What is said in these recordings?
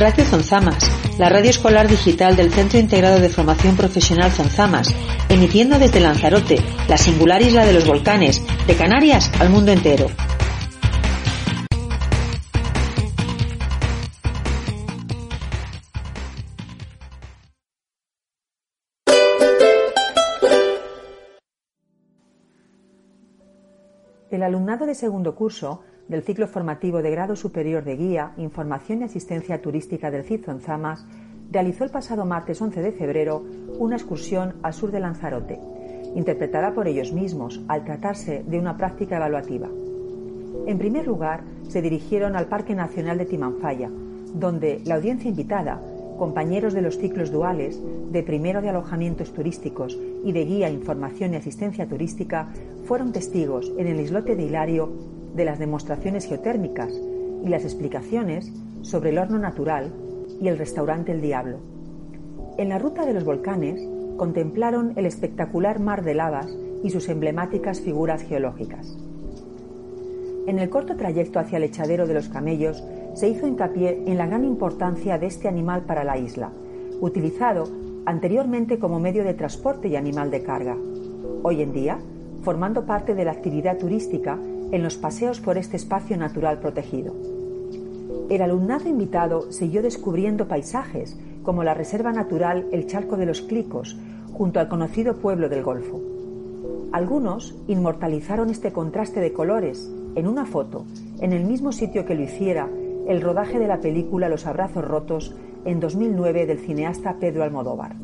Radio Zonzamas, la radio escolar digital del Centro Integrado de Formación Profesional Zonzamas, emitiendo desde Lanzarote, la singular isla de los volcanes, de Canarias al mundo entero. El alumnado de segundo curso del ciclo formativo de grado superior de guía, información y asistencia turística del CID Zonzamas realizó el pasado martes 11 de febrero una excursión al sur de Lanzarote, interpretada por ellos mismos al tratarse de una práctica evaluativa. En primer lugar, se dirigieron al Parque Nacional de Timanfaya, donde la audiencia invitada, compañeros de los ciclos duales, de primero de alojamientos turísticos y de guía, información y asistencia turística, fueron testigos en el islote de Hilario de las demostraciones geotérmicas y las explicaciones sobre el horno natural y el restaurante El Diablo. En la ruta de los volcanes contemplaron el espectacular mar de lavas y sus emblemáticas figuras geológicas. En el corto trayecto hacia el echadero de los camellos se hizo hincapié en la gran importancia de este animal para la isla, utilizado anteriormente como medio de transporte y animal de carga. Hoy en día, formando parte de la actividad turística en los paseos por este espacio natural protegido. El alumnado invitado siguió descubriendo paisajes como la Reserva Natural El Charco de los Clicos, junto al conocido pueblo del Golfo. Algunos inmortalizaron este contraste de colores en una foto, en el mismo sitio que lo hiciera el rodaje de la película Los Abrazos Rotos en 2009 del cineasta Pedro Almodóvar.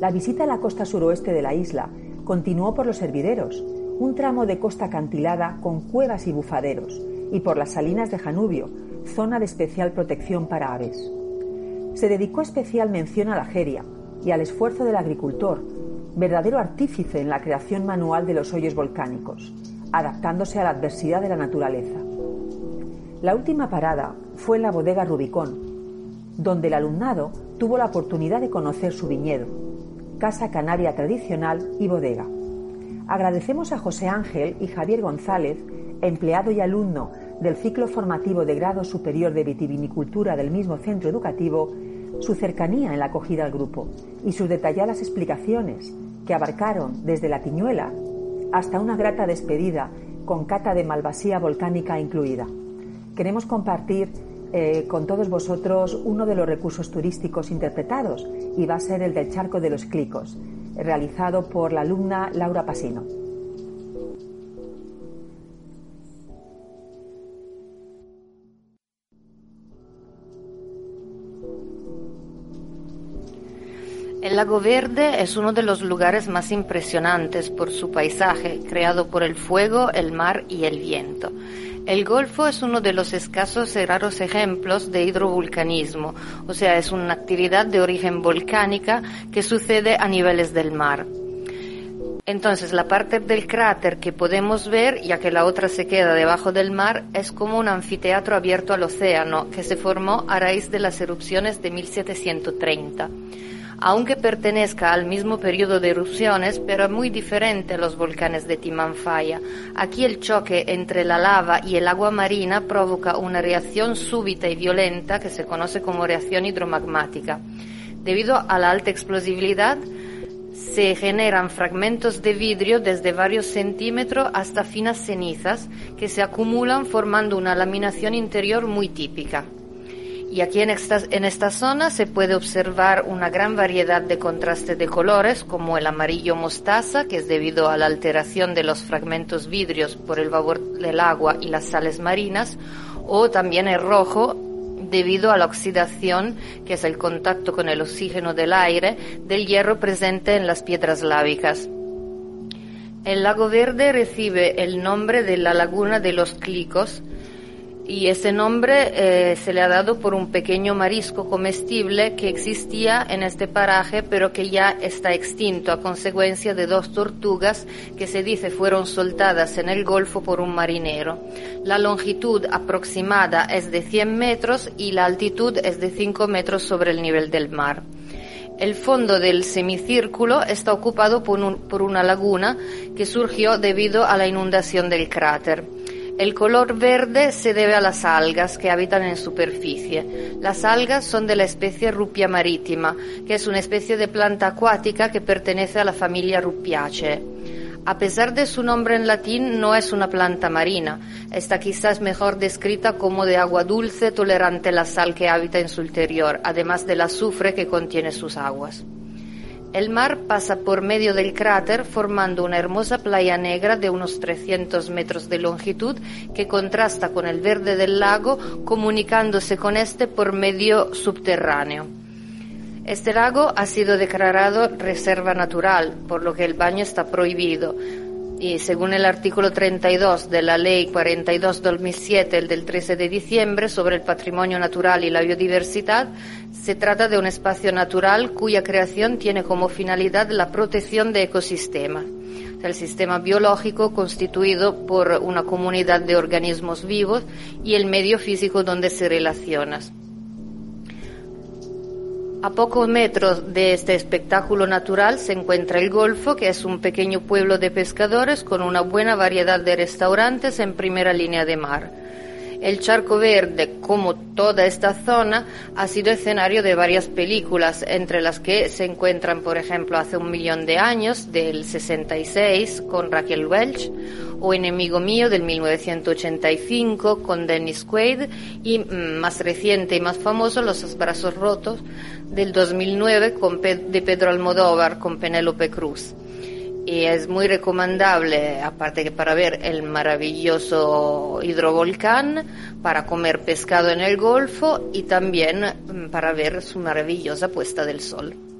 La visita a la costa suroeste de la isla continuó por los hervideros, un tramo de costa acantilada con cuevas y bufaderos, y por las salinas de Janubio, zona de especial protección para aves. Se dedicó especial mención a la jeria y al esfuerzo del agricultor, verdadero artífice en la creación manual de los hoyos volcánicos, adaptándose a la adversidad de la naturaleza. La última parada fue en la bodega Rubicón, donde el alumnado tuvo la oportunidad de conocer su viñedo, casa canaria tradicional y bodega. Agradecemos a José Ángel y Javier González, empleado y alumno del ciclo formativo de grado superior de vitivinicultura del mismo centro educativo, su cercanía en la acogida al grupo y sus detalladas explicaciones que abarcaron desde la tiñuela hasta una grata despedida con cata de malvasía volcánica incluida. Queremos compartir eh, con todos vosotros uno de los recursos turísticos interpretados y va a ser el del Charco de los Clicos, realizado por la alumna Laura Pasino. El lago Verde es uno de los lugares más impresionantes por su paisaje, creado por el fuego, el mar y el viento. El Golfo es uno de los escasos y raros ejemplos de hidrovulcanismo, o sea, es una actividad de origen volcánica que sucede a niveles del mar. Entonces, la parte del cráter que podemos ver, ya que la otra se queda debajo del mar, es como un anfiteatro abierto al océano que se formó a raíz de las erupciones de 1730 aunque pertenezca al mismo periodo de erupciones, pero muy diferente a los volcanes de Timanfaya. Aquí el choque entre la lava y el agua marina provoca una reacción súbita y violenta que se conoce como reacción hidromagmática. Debido a la alta explosividad, se generan fragmentos de vidrio desde varios centímetros hasta finas cenizas que se acumulan formando una laminación interior muy típica. Y aquí en esta, en esta zona se puede observar una gran variedad de contrastes de colores, como el amarillo mostaza, que es debido a la alteración de los fragmentos vidrios por el vapor del agua y las sales marinas, o también el rojo, debido a la oxidación, que es el contacto con el oxígeno del aire, del hierro presente en las piedras lábicas. El lago verde recibe el nombre de la laguna de los Clicos, y ese nombre eh, se le ha dado por un pequeño marisco comestible que existía en este paraje pero que ya está extinto a consecuencia de dos tortugas que se dice fueron soltadas en el Golfo por un marinero. La longitud aproximada es de 100 metros y la altitud es de 5 metros sobre el nivel del mar. El fondo del semicírculo está ocupado por, por una laguna que surgió debido a la inundación del cráter. El color verde se debe a las algas que habitan en superficie. Las algas son de la especie Rupia marítima, que es una especie de planta acuática que pertenece a la familia Rupiaceae. A pesar de su nombre en latín, no es una planta marina. Está quizás mejor descrita como de agua dulce tolerante a la sal que habita en su interior, además del azufre que contiene sus aguas. El mar pasa por medio del cráter formando una hermosa playa negra de unos 300 metros de longitud que contrasta con el verde del lago comunicándose con este por medio subterráneo. Este lago ha sido declarado reserva natural, por lo que el baño está prohibido, y según el artículo 32 de la Ley 42-2007, el del 13 de diciembre, sobre el patrimonio natural y la biodiversidad, se trata de un espacio natural cuya creación tiene como finalidad la protección de ecosistemas. El sistema biológico constituido por una comunidad de organismos vivos y el medio físico donde se relaciona. A pocos metros de este espectáculo natural se encuentra el Golfo, que es un pequeño pueblo de pescadores con una buena variedad de restaurantes en primera línea de mar. El Charco Verde, como toda esta zona, ha sido escenario de varias películas, entre las que se encuentran, por ejemplo, Hace un millón de años, del 66, con Raquel Welch, o Enemigo mío, del 1985, con Dennis Quaid, y mm, más reciente y más famoso, Los brazos rotos, del 2009, con de Pedro Almodóvar, con Penélope Cruz y es muy recomendable, aparte que para ver el maravilloso hidrovolcán, para comer pescado en el Golfo y también mm, para ver su maravillosa puesta del sol.